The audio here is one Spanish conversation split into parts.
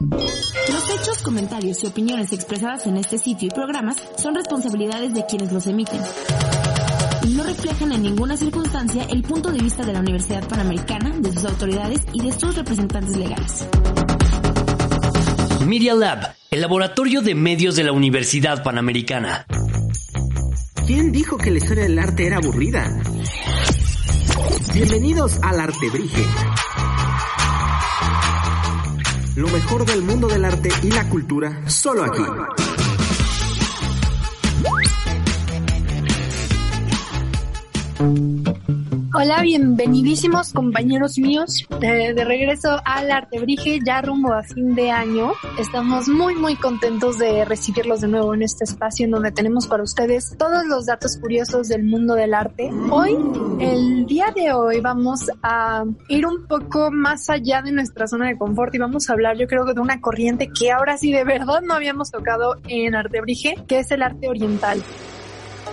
Los hechos, comentarios y opiniones expresadas en este sitio y programas son responsabilidades de quienes los emiten. Y no reflejan en ninguna circunstancia el punto de vista de la Universidad Panamericana, de sus autoridades y de sus representantes legales. Media Lab, el laboratorio de medios de la Universidad Panamericana. ¿Quién dijo que la historia del arte era aburrida? Bienvenidos al Artebrige. Lo mejor del mundo del arte y la cultura, solo aquí. Hola, bienvenidísimos compañeros míos eh, de regreso al Artebrige ya rumbo a fin de año. Estamos muy muy contentos de recibirlos de nuevo en este espacio en donde tenemos para ustedes todos los datos curiosos del mundo del arte. Hoy, el día de hoy vamos a ir un poco más allá de nuestra zona de confort y vamos a hablar yo creo de una corriente que ahora sí de verdad no habíamos tocado en Artebrige, que es el arte oriental.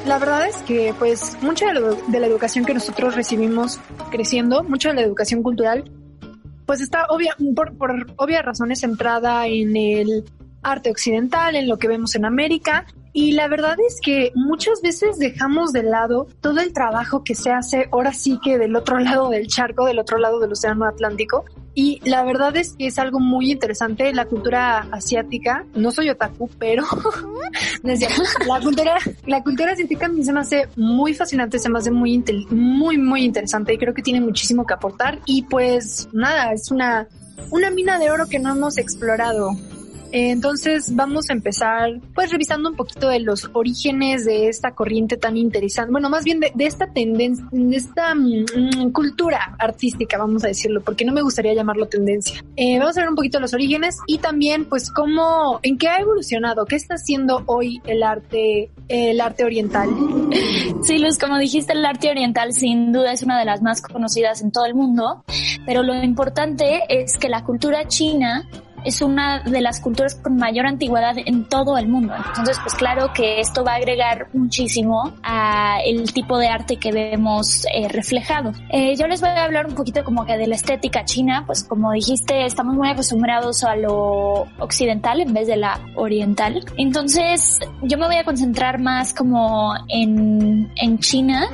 La verdad es que pues mucha de, lo- de la educación que nosotros recibimos creciendo, mucha de la educación cultural, pues está obvia, por, por obvias razones centrada en el arte occidental, en lo que vemos en América. Y la verdad es que muchas veces dejamos de lado todo el trabajo que se hace ahora sí que del otro lado del charco, del otro lado del Océano Atlántico. Y la verdad es que es algo muy interesante la cultura asiática. No soy otaku, pero la cultura, la cultura asiática a mí se me hace muy fascinante, se me hace muy, muy, muy interesante y creo que tiene muchísimo que aportar. Y pues nada, es una, una mina de oro que no hemos explorado. Entonces vamos a empezar pues revisando un poquito de los orígenes de esta corriente tan interesante, bueno, más bien de, de esta tendencia, de esta mm, cultura artística, vamos a decirlo, porque no me gustaría llamarlo tendencia. Eh, vamos a ver un poquito los orígenes y también pues cómo, en qué ha evolucionado, qué está haciendo hoy el arte, el arte oriental. Sí, Luz, como dijiste, el arte oriental sin duda es una de las más conocidas en todo el mundo, pero lo importante es que la cultura china es una de las culturas con mayor antigüedad en todo el mundo. Entonces, pues claro que esto va a agregar muchísimo a el tipo de arte que vemos eh, reflejado. Eh, yo les voy a hablar un poquito como que de la estética china, pues como dijiste, estamos muy acostumbrados a lo occidental en vez de la oriental. Entonces, yo me voy a concentrar más como en, en China.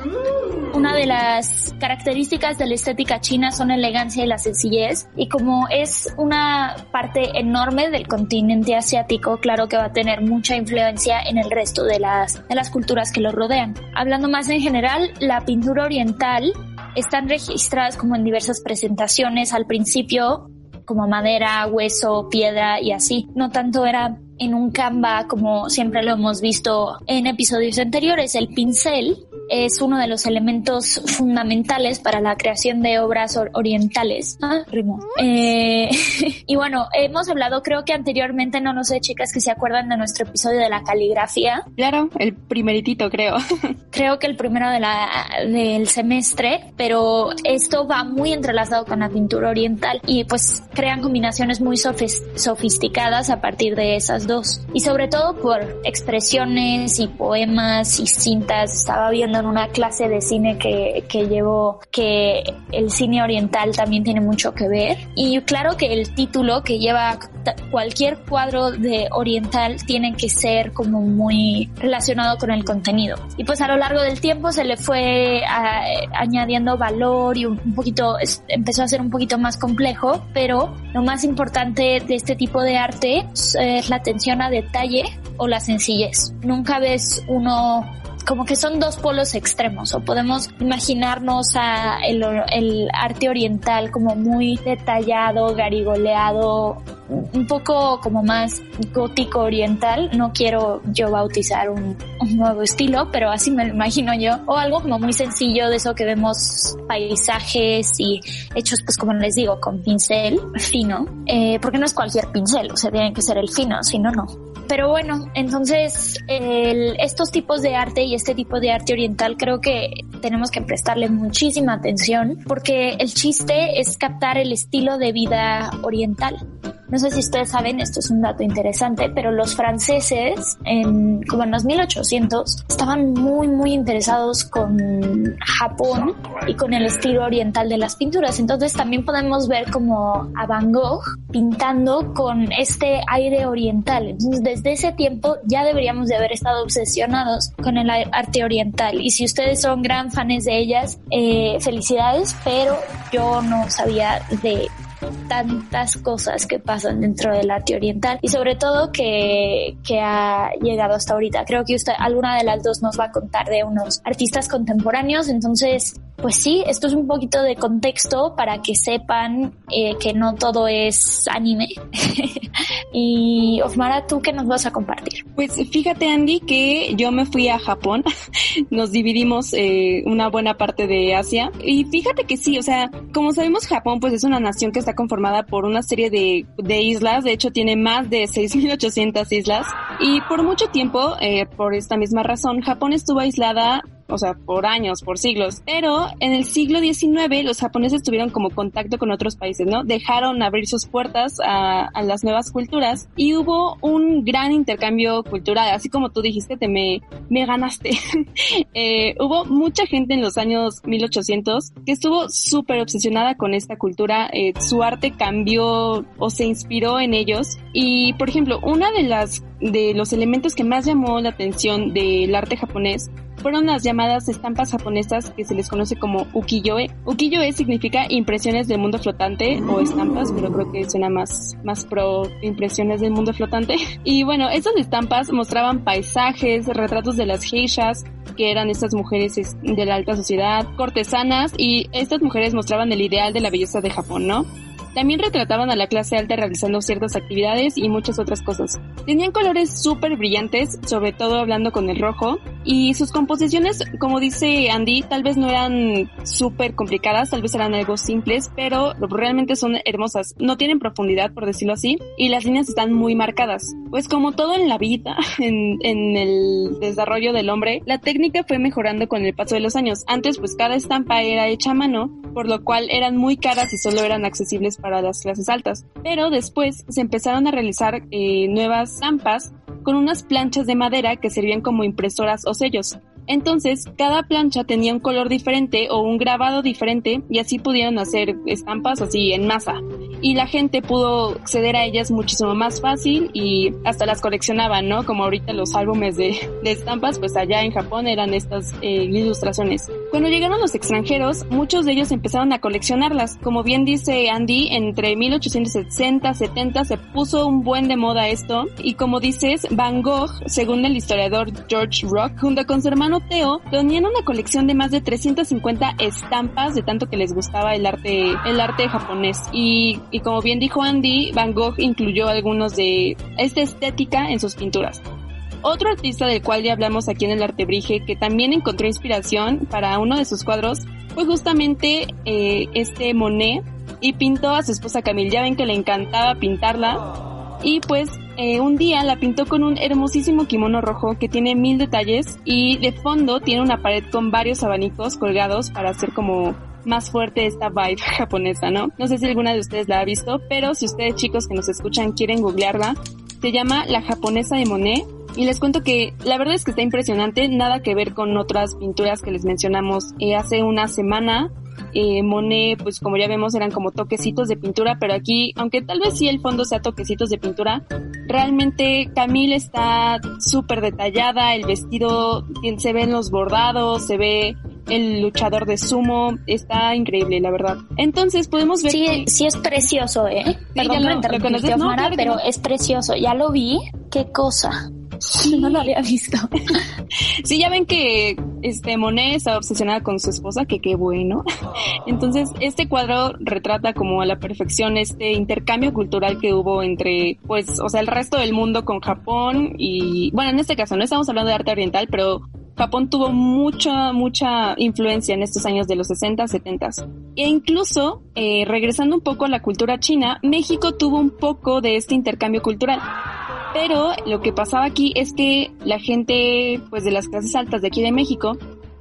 Una de las características de la estética china son elegancia y la sencillez. Y como es una parte enorme del continente asiático, claro que va a tener mucha influencia en el resto de las, de las culturas que lo rodean. Hablando más en general, la pintura oriental están registradas como en diversas presentaciones al principio como madera, hueso, piedra y así. No tanto era en un Canva como siempre lo hemos visto en episodios anteriores. El pincel es uno de los elementos fundamentales para la creación de obras or- orientales. Ah, rimó. Eh, y bueno, hemos hablado creo que anteriormente, no lo sé chicas que se acuerdan de nuestro episodio de la caligrafía. Claro, el primeritito creo. creo que el primero de la, del semestre, pero esto va muy entrelazado con la pintura oriental y pues crean combinaciones muy sofis- sofisticadas a partir de esas dos. Y sobre todo por expresiones y poemas y cintas. Estaba viendo en una clase de cine que, que llevo que el cine oriental también tiene mucho que ver. Y claro que el título que lleva cualquier cuadro de oriental tiene que ser como muy relacionado con el contenido. Y pues a lo largo del tiempo se le fue a- añadiendo valor y un poquito, es- empezó a ser un poquito más complejo, pero lo más importante de este tipo de arte es, es la atención a detalle o la sencillez. Nunca ves uno como que son dos polos extremos o podemos imaginarnos a el, el arte oriental como muy detallado, garigoleado, un poco como más gótico oriental. No quiero yo bautizar un, un nuevo estilo, pero así me lo imagino yo. O algo como muy sencillo de eso que vemos paisajes y hechos pues como les digo con pincel fino, eh, porque no es cualquier pincel, o sea, tiene que ser el fino, si no, no. Pero bueno, entonces el, estos tipos de arte y este tipo de arte oriental creo que tenemos que prestarle muchísima atención porque el chiste es captar el estilo de vida oriental. No sé si ustedes saben, esto es un dato interesante, pero los franceses, como en los 1800, estaban muy, muy interesados con Japón y con el estilo oriental de las pinturas. Entonces también podemos ver como a Van Gogh pintando con este aire oriental. Entonces desde ese tiempo ya deberíamos de haber estado obsesionados con el arte oriental. Y si ustedes son gran fans de ellas, eh, felicidades, pero yo no sabía de tantas cosas que pasan dentro del arte oriental y sobre todo que, que ha llegado hasta ahorita. Creo que usted, alguna de las dos nos va a contar de unos artistas contemporáneos, entonces pues sí, esto es un poquito de contexto para que sepan eh, que no todo es anime. y Osmara, ¿tú qué nos vas a compartir? Pues fíjate Andy que yo me fui a Japón, nos dividimos eh, una buena parte de Asia y fíjate que sí, o sea, como sabemos Japón pues es una nación que está conformada por una serie de, de islas, de hecho tiene más de 6.800 islas y por mucho tiempo, eh, por esta misma razón, Japón estuvo aislada o sea, por años, por siglos. Pero en el siglo XIX los japoneses tuvieron como contacto con otros países, ¿no? Dejaron abrir sus puertas a, las nuevas culturas y hubo un gran intercambio cultural, así como tú dijiste, te me, me ganaste. eh, hubo mucha gente en los años 1800 que estuvo súper obsesionada con esta cultura, eh, su arte cambió o se inspiró en ellos y, por ejemplo, una de las de los elementos que más llamó la atención del arte japonés fueron las llamadas estampas japonesas que se les conoce como ukiyo-e. Ukiyo-e significa impresiones del mundo flotante o estampas, pero creo que suena más, más pro impresiones del mundo flotante. Y bueno, estas estampas mostraban paisajes, retratos de las geishas, que eran estas mujeres de la alta sociedad, cortesanas, y estas mujeres mostraban el ideal de la belleza de Japón, ¿no? También retrataban a la clase alta realizando ciertas actividades y muchas otras cosas. Tenían colores súper brillantes, sobre todo hablando con el rojo, y sus composiciones, como dice Andy, tal vez no eran súper complicadas, tal vez eran algo simples, pero realmente son hermosas. No tienen profundidad, por decirlo así, y las líneas están muy marcadas. Pues como todo en la vida, en, en el desarrollo del hombre, la técnica fue mejorando con el paso de los años. Antes, pues cada estampa era hecha a mano, por lo cual eran muy caras y solo eran accesibles para las clases altas. Pero después se empezaron a realizar eh, nuevas estampas con unas planchas de madera que servían como impresoras o sellos. Entonces, cada plancha tenía un color diferente o un grabado diferente y así pudieron hacer estampas así en masa. Y la gente pudo acceder a ellas muchísimo más fácil y hasta las coleccionaban, ¿no? Como ahorita los álbumes de, estampas, pues allá en Japón eran estas eh, ilustraciones. Cuando llegaron los extranjeros, muchos de ellos empezaron a coleccionarlas. Como bien dice Andy, entre 1860 70 se puso un buen de moda esto y como dices, Van Gogh, según el historiador George Rock, junto con su hermano Teo reunían una colección de más de 350 estampas de tanto que les gustaba el arte, el arte japonés. Y, y como bien dijo Andy, Van Gogh incluyó algunos de esta estética en sus pinturas. Otro artista del cual ya hablamos aquí en el Artebrige que también encontró inspiración para uno de sus cuadros fue justamente eh, este Monet y pintó a su esposa Camille. Ya ven que le encantaba pintarla y pues eh, un día la pintó con un hermosísimo kimono rojo que tiene mil detalles y de fondo tiene una pared con varios abanicos colgados para hacer como más fuerte esta vibe japonesa, ¿no? No sé si alguna de ustedes la ha visto, pero si ustedes chicos que nos escuchan quieren googlearla, se llama La japonesa de Monet y les cuento que la verdad es que está impresionante, nada que ver con otras pinturas que les mencionamos eh, hace una semana eh, Monet, pues como ya vemos, eran como toquecitos de pintura, pero aquí, aunque tal vez sí el fondo sea toquecitos de pintura, realmente Camille está súper detallada, el vestido se ven los bordados, se ve el luchador de sumo, está increíble, la verdad. Entonces podemos ver. Sí, sí es precioso, ¿eh? Perdón por pero es precioso. Ya lo vi. Qué cosa. No lo había visto. sí, ya ven que este Monet está obsesionada con su esposa, que qué bueno. Entonces, este cuadro retrata como a la perfección este intercambio cultural que hubo entre, pues, o sea, el resto del mundo con Japón y, bueno, en este caso no estamos hablando de arte oriental, pero Japón tuvo mucha, mucha influencia en estos años de los 60, 70. E incluso, eh, regresando un poco a la cultura china, México tuvo un poco de este intercambio cultural. Pero lo que pasaba aquí es que la gente, pues de las clases altas de aquí de México,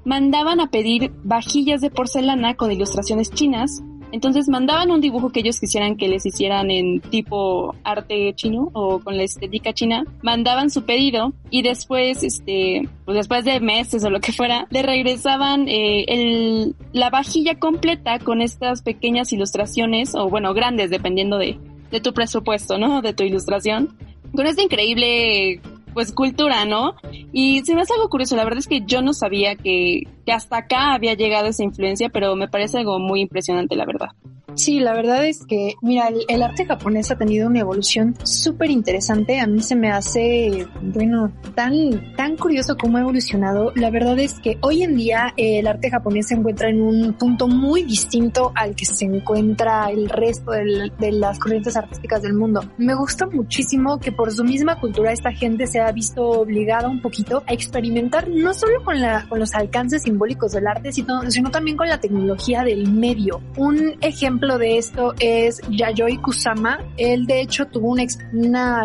mandaban a pedir vajillas de porcelana con ilustraciones chinas. Entonces mandaban un dibujo que ellos quisieran que les hicieran en tipo arte chino o con la estética china. Mandaban su pedido y después, este, pues después de meses o lo que fuera, le regresaban eh, el, la vajilla completa con estas pequeñas ilustraciones o bueno, grandes dependiendo de, de tu presupuesto, ¿no? De tu ilustración. Con esta increíble pues cultura, ¿no? Y se me hace algo curioso, la verdad es que yo no sabía que, que hasta acá había llegado esa influencia, pero me parece algo muy impresionante, la verdad. Sí, la verdad es que, mira, el, el arte japonés ha tenido una evolución súper interesante. A mí se me hace, bueno, tan, tan curioso cómo ha evolucionado. La verdad es que hoy en día eh, el arte japonés se encuentra en un punto muy distinto al que se encuentra el resto del, de las corrientes artísticas del mundo. Me gusta muchísimo que por su misma cultura esta gente se ha visto obligada un poquito a experimentar no solo con, la, con los alcances simbólicos del arte, sino, también con la tecnología del medio. Un ejemplo de esto es Yayoi Kusama. Él de hecho tuvo una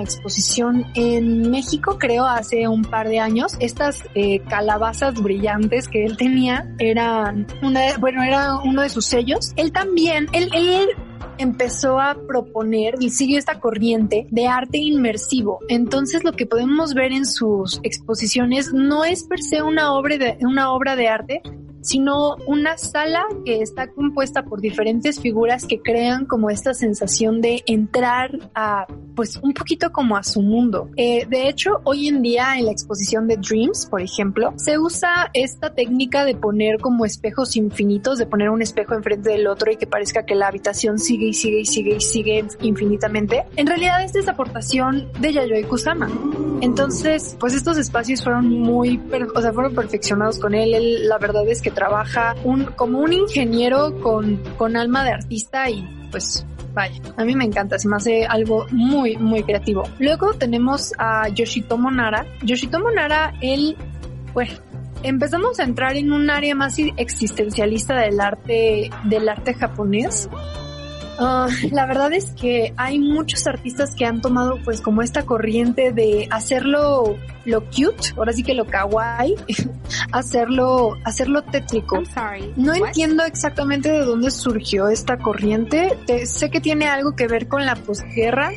exposición en México, creo, hace un par de años. Estas eh, calabazas brillantes que él tenía eran una, bueno, era uno de sus sellos. Él también, él, él empezó a proponer y sigue esta corriente de arte inmersivo. Entonces lo que podemos ver en sus exposiciones no es per se una obra de, una obra de arte, sino una sala que está compuesta por diferentes figuras que crean como esta sensación de entrar a, pues un poquito como a su mundo. Eh, de hecho, hoy en día en la exposición de Dreams, por ejemplo, se usa esta técnica de poner como espejos infinitos, de poner un espejo enfrente del otro y que parezca que la habitación sigue y sigue y sigue y sigue infinitamente. En realidad esta es aportación de Yayoi Kusama. Entonces, pues estos espacios fueron muy, o sea, fueron perfeccionados con él. él la verdad es que trabaja un, como un ingeniero con, con alma de artista y pues vaya, a mí me encanta, se me hace algo muy, muy creativo. Luego tenemos a Yoshitomo Nara. Yoshitomo Nara, él, bueno, empezamos a entrar en un área más existencialista del arte, del arte japonés. Uh, la verdad es que hay muchos artistas que han tomado pues como esta corriente de hacerlo lo cute, ahora sí que lo kawaii, hacerlo, hacerlo tétrico. No entiendo exactamente de dónde surgió esta corriente. Te, sé que tiene algo que ver con la posguerra,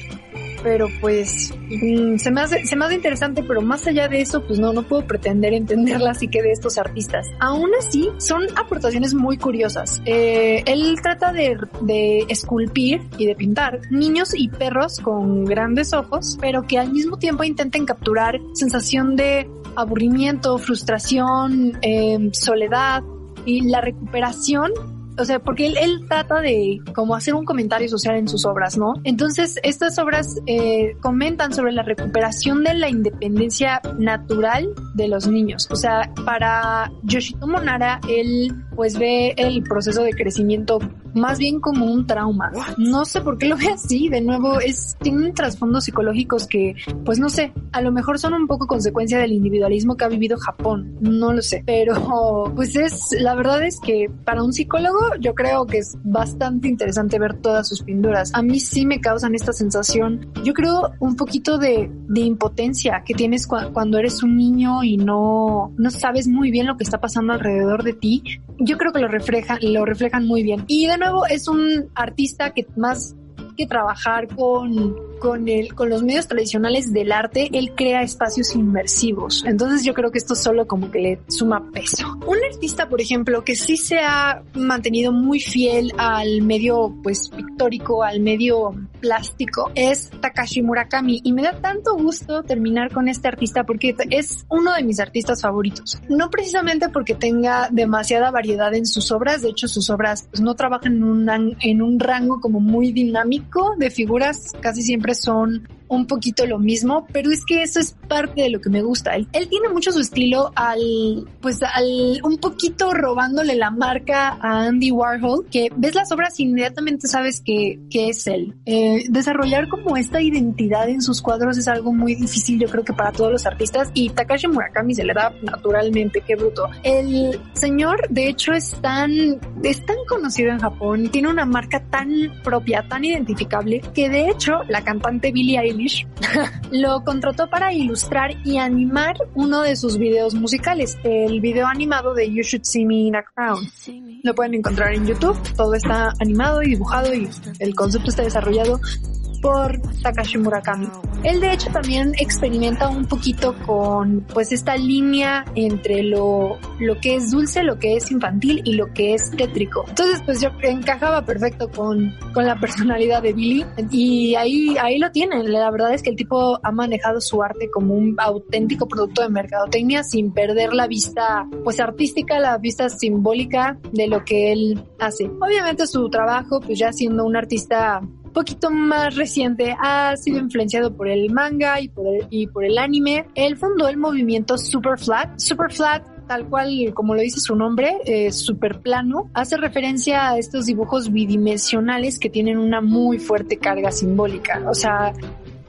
pero pues mmm, se me hace se me hace interesante pero más allá de eso pues no no puedo pretender entenderla así que de estos artistas. Aún así son aportaciones muy curiosas. Eh, él trata de, de esculpir y de pintar niños y perros con grandes ojos pero que al mismo tiempo intenten capturar sensación de aburrimiento frustración eh, soledad y la recuperación o sea, porque él, él, trata de como hacer un comentario social en sus obras, ¿no? Entonces, estas obras eh, comentan sobre la recuperación de la independencia natural de los niños. O sea, para Yoshitomo Nara, él pues ve el proceso de crecimiento más bien como un trauma. No sé por qué lo ve así, de nuevo, es, tienen trasfondos psicológicos que, pues no sé, a lo mejor son un poco consecuencia del individualismo que ha vivido Japón, no lo sé, pero pues es, la verdad es que para un psicólogo yo creo que es bastante interesante ver todas sus pinturas. A mí sí me causan esta sensación, yo creo un poquito de, de impotencia que tienes cu cuando eres un niño y no, no sabes muy bien lo que está pasando alrededor de ti. Yo creo que lo reflejan, lo reflejan muy bien. Y de nuevo es un artista que más que trabajar con, con, el, con los medios tradicionales del arte, él crea espacios inmersivos. Entonces yo creo que esto solo como que le suma peso. Un artista, por ejemplo, que sí se ha mantenido muy fiel al medio pues pictórico, al medio plástico, es Takashi Murakami. Y me da tanto gusto terminar con este artista porque es uno de mis artistas favoritos. No precisamente porque tenga demasiada variedad en sus obras, de hecho sus obras pues, no trabajan en un, en un rango como muy dinámico de figuras, casi siempre son un poquito lo mismo, pero es que eso es parte de lo que me gusta. Él, tiene mucho su estilo al, pues al, un poquito robándole la marca a Andy Warhol, que ves las obras y inmediatamente sabes que, que es él. Eh, desarrollar como esta identidad en sus cuadros es algo muy difícil, yo creo que para todos los artistas, y Takashi Murakami se le da naturalmente, qué bruto. El señor, de hecho, es tan, es tan conocido en Japón, tiene una marca tan propia, tan identificable, que de hecho la cantante Billie Eilish Lo contrató para ilustrar y animar uno de sus videos musicales, el video animado de You Should See Me in a Crown. Lo pueden encontrar en YouTube, todo está animado y dibujado y el concepto está desarrollado por Takashi Murakami. Él de hecho también experimenta un poquito con pues esta línea entre lo, lo que es dulce, lo que es infantil y lo que es tétrico. Entonces pues yo encajaba perfecto con, con la personalidad de Billy y ahí, ahí lo tienen. La verdad es que el tipo ha manejado su arte como un auténtico producto de mercadotecnia sin perder la vista pues artística, la vista simbólica de lo que él hace. Obviamente su trabajo pues ya siendo un artista poquito más reciente ha sido influenciado por el manga y por el, y el anime. Él fundó el movimiento Super Flat. Super Flat tal cual como lo dice su nombre, eh, super plano, hace referencia a estos dibujos bidimensionales que tienen una muy fuerte carga simbólica. O sea,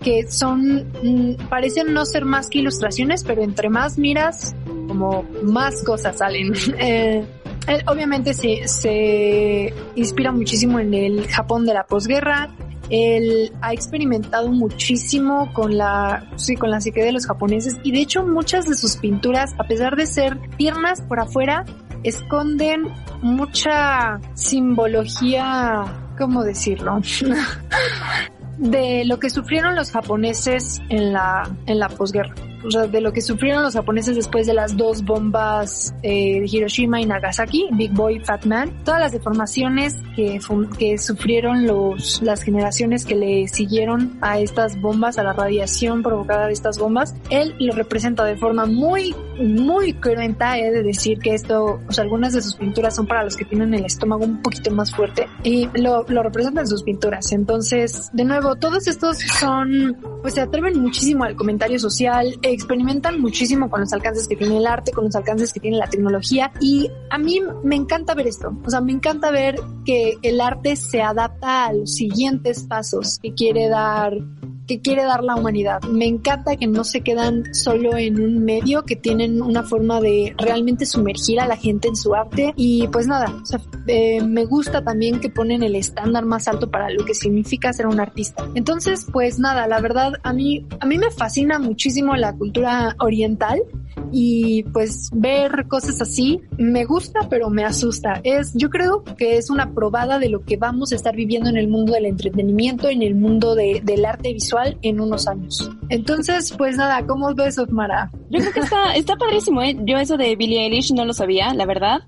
que son, mm, parecen no ser más que ilustraciones, pero entre más miras, como más cosas salen. eh, él obviamente se, se inspira muchísimo en el Japón de la posguerra. Él ha experimentado muchísimo con la, sí, con la psique de los japoneses y de hecho muchas de sus pinturas, a pesar de ser tiernas por afuera, esconden mucha simbología, ¿cómo decirlo? de lo que sufrieron los japoneses en la, en la posguerra de lo que sufrieron los japoneses después de las dos bombas eh, de Hiroshima y Nagasaki, Big Boy, Fat Man, todas las deformaciones que, que sufrieron los, las generaciones que le siguieron a estas bombas, a la radiación provocada de estas bombas, él lo representa de forma muy, muy cruenta, he de decir que esto, o sea, algunas de sus pinturas son para los que tienen el estómago un poquito más fuerte y lo, lo representan en sus pinturas. Entonces, de nuevo, todos estos son, pues se atreven muchísimo al comentario social, experimentan muchísimo con los alcances que tiene el arte, con los alcances que tiene la tecnología. Y a mí me encanta ver esto, o sea, me encanta ver que el arte se adapta a los siguientes pasos que quiere dar que quiere dar la humanidad. Me encanta que no se quedan solo en un medio, que tienen una forma de realmente sumergir a la gente en su arte. Y pues nada, eh, me gusta también que ponen el estándar más alto para lo que significa ser un artista. Entonces, pues nada, la verdad, a mí, a mí me fascina muchísimo la cultura oriental y pues ver cosas así me gusta pero me asusta es yo creo que es una probada de lo que vamos a estar viviendo en el mundo del entretenimiento en el mundo de, del arte visual en unos años entonces pues nada ¿cómo ves Osmara? yo creo que está, está padrísimo ¿eh? yo eso de Billie Eilish no lo sabía la verdad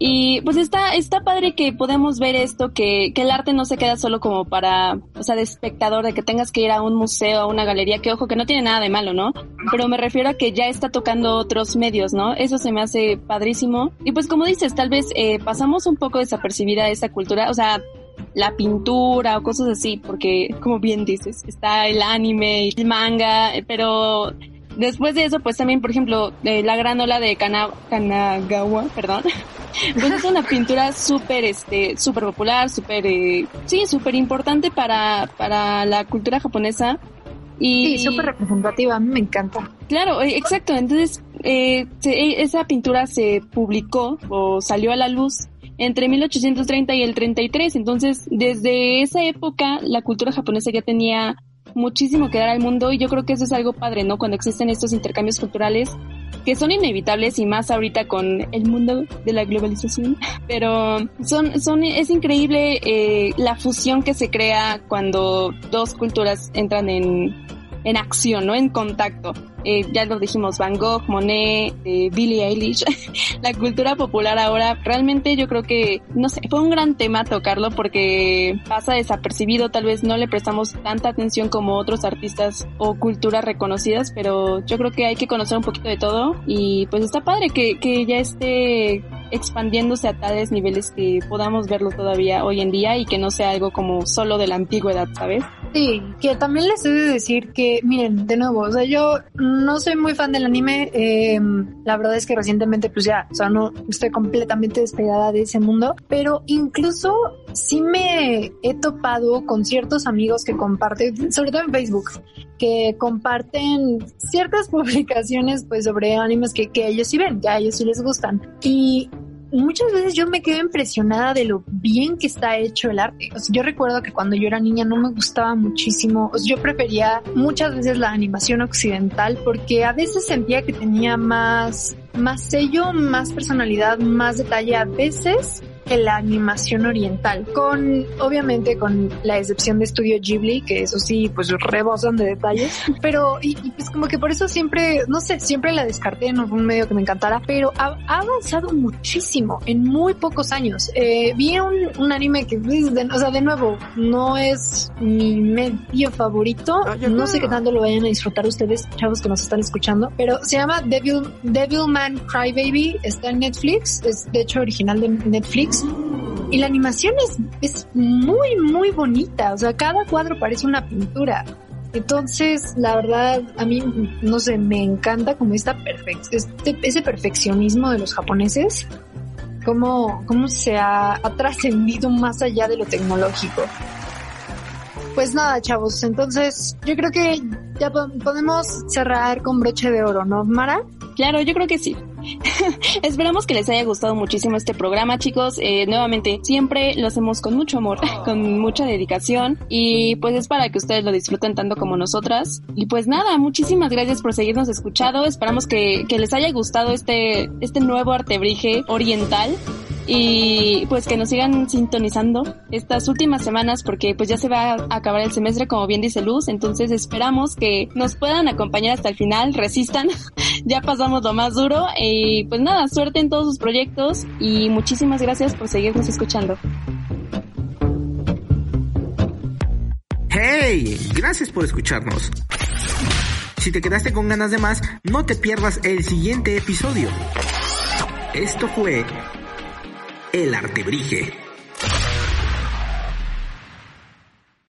y pues está, está padre que podemos ver esto, que, que el arte no se queda solo como para, o sea, de espectador, de que tengas que ir a un museo, a una galería, que ojo, que no tiene nada de malo, ¿no? Pero me refiero a que ya está tocando otros medios, ¿no? Eso se me hace padrísimo. Y pues como dices, tal vez eh, pasamos un poco desapercibida esa cultura, o sea, la pintura o cosas así, porque como bien dices, está el anime el manga, pero después de eso, pues también, por ejemplo, eh, la gran ola de Kana, Kanagawa, perdón, pues es una pintura súper, este, súper popular, súper, eh, sí, súper importante para, para la cultura japonesa. Y, sí, súper representativa, a mí me encanta. Claro, eh, exacto, entonces eh, se, esa pintura se publicó o salió a la luz entre 1830 y el 33, entonces desde esa época la cultura japonesa ya tenía muchísimo que dar al mundo y yo creo que eso es algo padre, ¿no? Cuando existen estos intercambios culturales que son inevitables y más ahorita con el mundo de la globalización, pero son, son, es increíble eh, la fusión que se crea cuando dos culturas entran en, en acción, ¿no? En contacto. Eh, ya lo dijimos, Van Gogh, Monet, eh, Billie Eilish, la cultura popular ahora, realmente yo creo que, no sé, fue un gran tema tocarlo porque pasa desapercibido, tal vez no le prestamos tanta atención como otros artistas o culturas reconocidas, pero yo creo que hay que conocer un poquito de todo y pues está padre que, que ya esté expandiéndose a tales niveles que podamos verlo todavía hoy en día y que no sea algo como solo de la antigüedad, ¿sabes? Sí, que también les he de decir que, miren, de nuevo, o sea, yo no soy muy fan del anime, eh, la verdad es que recientemente pues ya, o sea, no estoy completamente despegada de ese mundo, pero incluso sí me he topado con ciertos amigos que comparten, sobre todo en Facebook, que comparten ciertas publicaciones pues sobre animes que, que ellos sí ven, que a ellos sí les gustan. Y muchas veces yo me quedo impresionada de lo bien que está hecho el arte. yo recuerdo que cuando yo era niña no me gustaba muchísimo, yo prefería muchas veces la animación occidental porque a veces sentía que tenía más más sello, más personalidad, más detalle a veces la animación oriental, con obviamente con la excepción de Estudio Ghibli, que eso sí, pues rebosan de detalles, pero y, pues como que por eso siempre, no sé, siempre la descarté, no fue un medio que me encantara, pero ha, avanzado muchísimo en muy pocos años. Eh, vi un, un, anime que, pues, de, o sea, de nuevo, no es mi medio favorito, ah, no sé qué tanto lo vayan a disfrutar ustedes, chavos que nos están escuchando, pero se llama Devil, Devilman Crybaby, está en Netflix, es de hecho original de Netflix y la animación es, es muy, muy bonita. O sea, cada cuadro parece una pintura. Entonces, la verdad, a mí, no sé, me encanta como esta este, ese perfeccionismo de los japoneses, cómo, cómo se ha, ha trascendido más allá de lo tecnológico. Pues nada, chavos, entonces yo creo que ya podemos cerrar con broche de oro, ¿no, Mara? Claro, yo creo que sí. Esperamos que les haya gustado muchísimo este programa, chicos. Eh, nuevamente, siempre lo hacemos con mucho amor, con mucha dedicación y pues es para que ustedes lo disfruten tanto como nosotras. Y pues nada, muchísimas gracias por seguirnos escuchado. Esperamos que, les haya gustado este, este nuevo artebrige oriental y pues que nos sigan sintonizando estas últimas semanas porque pues ya se va a acabar el semestre como bien dice Luz, entonces esperamos que nos puedan acompañar hasta el final, resistan, ya pasamos lo más duro y pues nada, suerte en todos sus proyectos y muchísimas gracias por seguirnos escuchando. ¡Hey! Gracias por escucharnos. Si te quedaste con ganas de más, no te pierdas el siguiente episodio. Esto fue el Artebrige.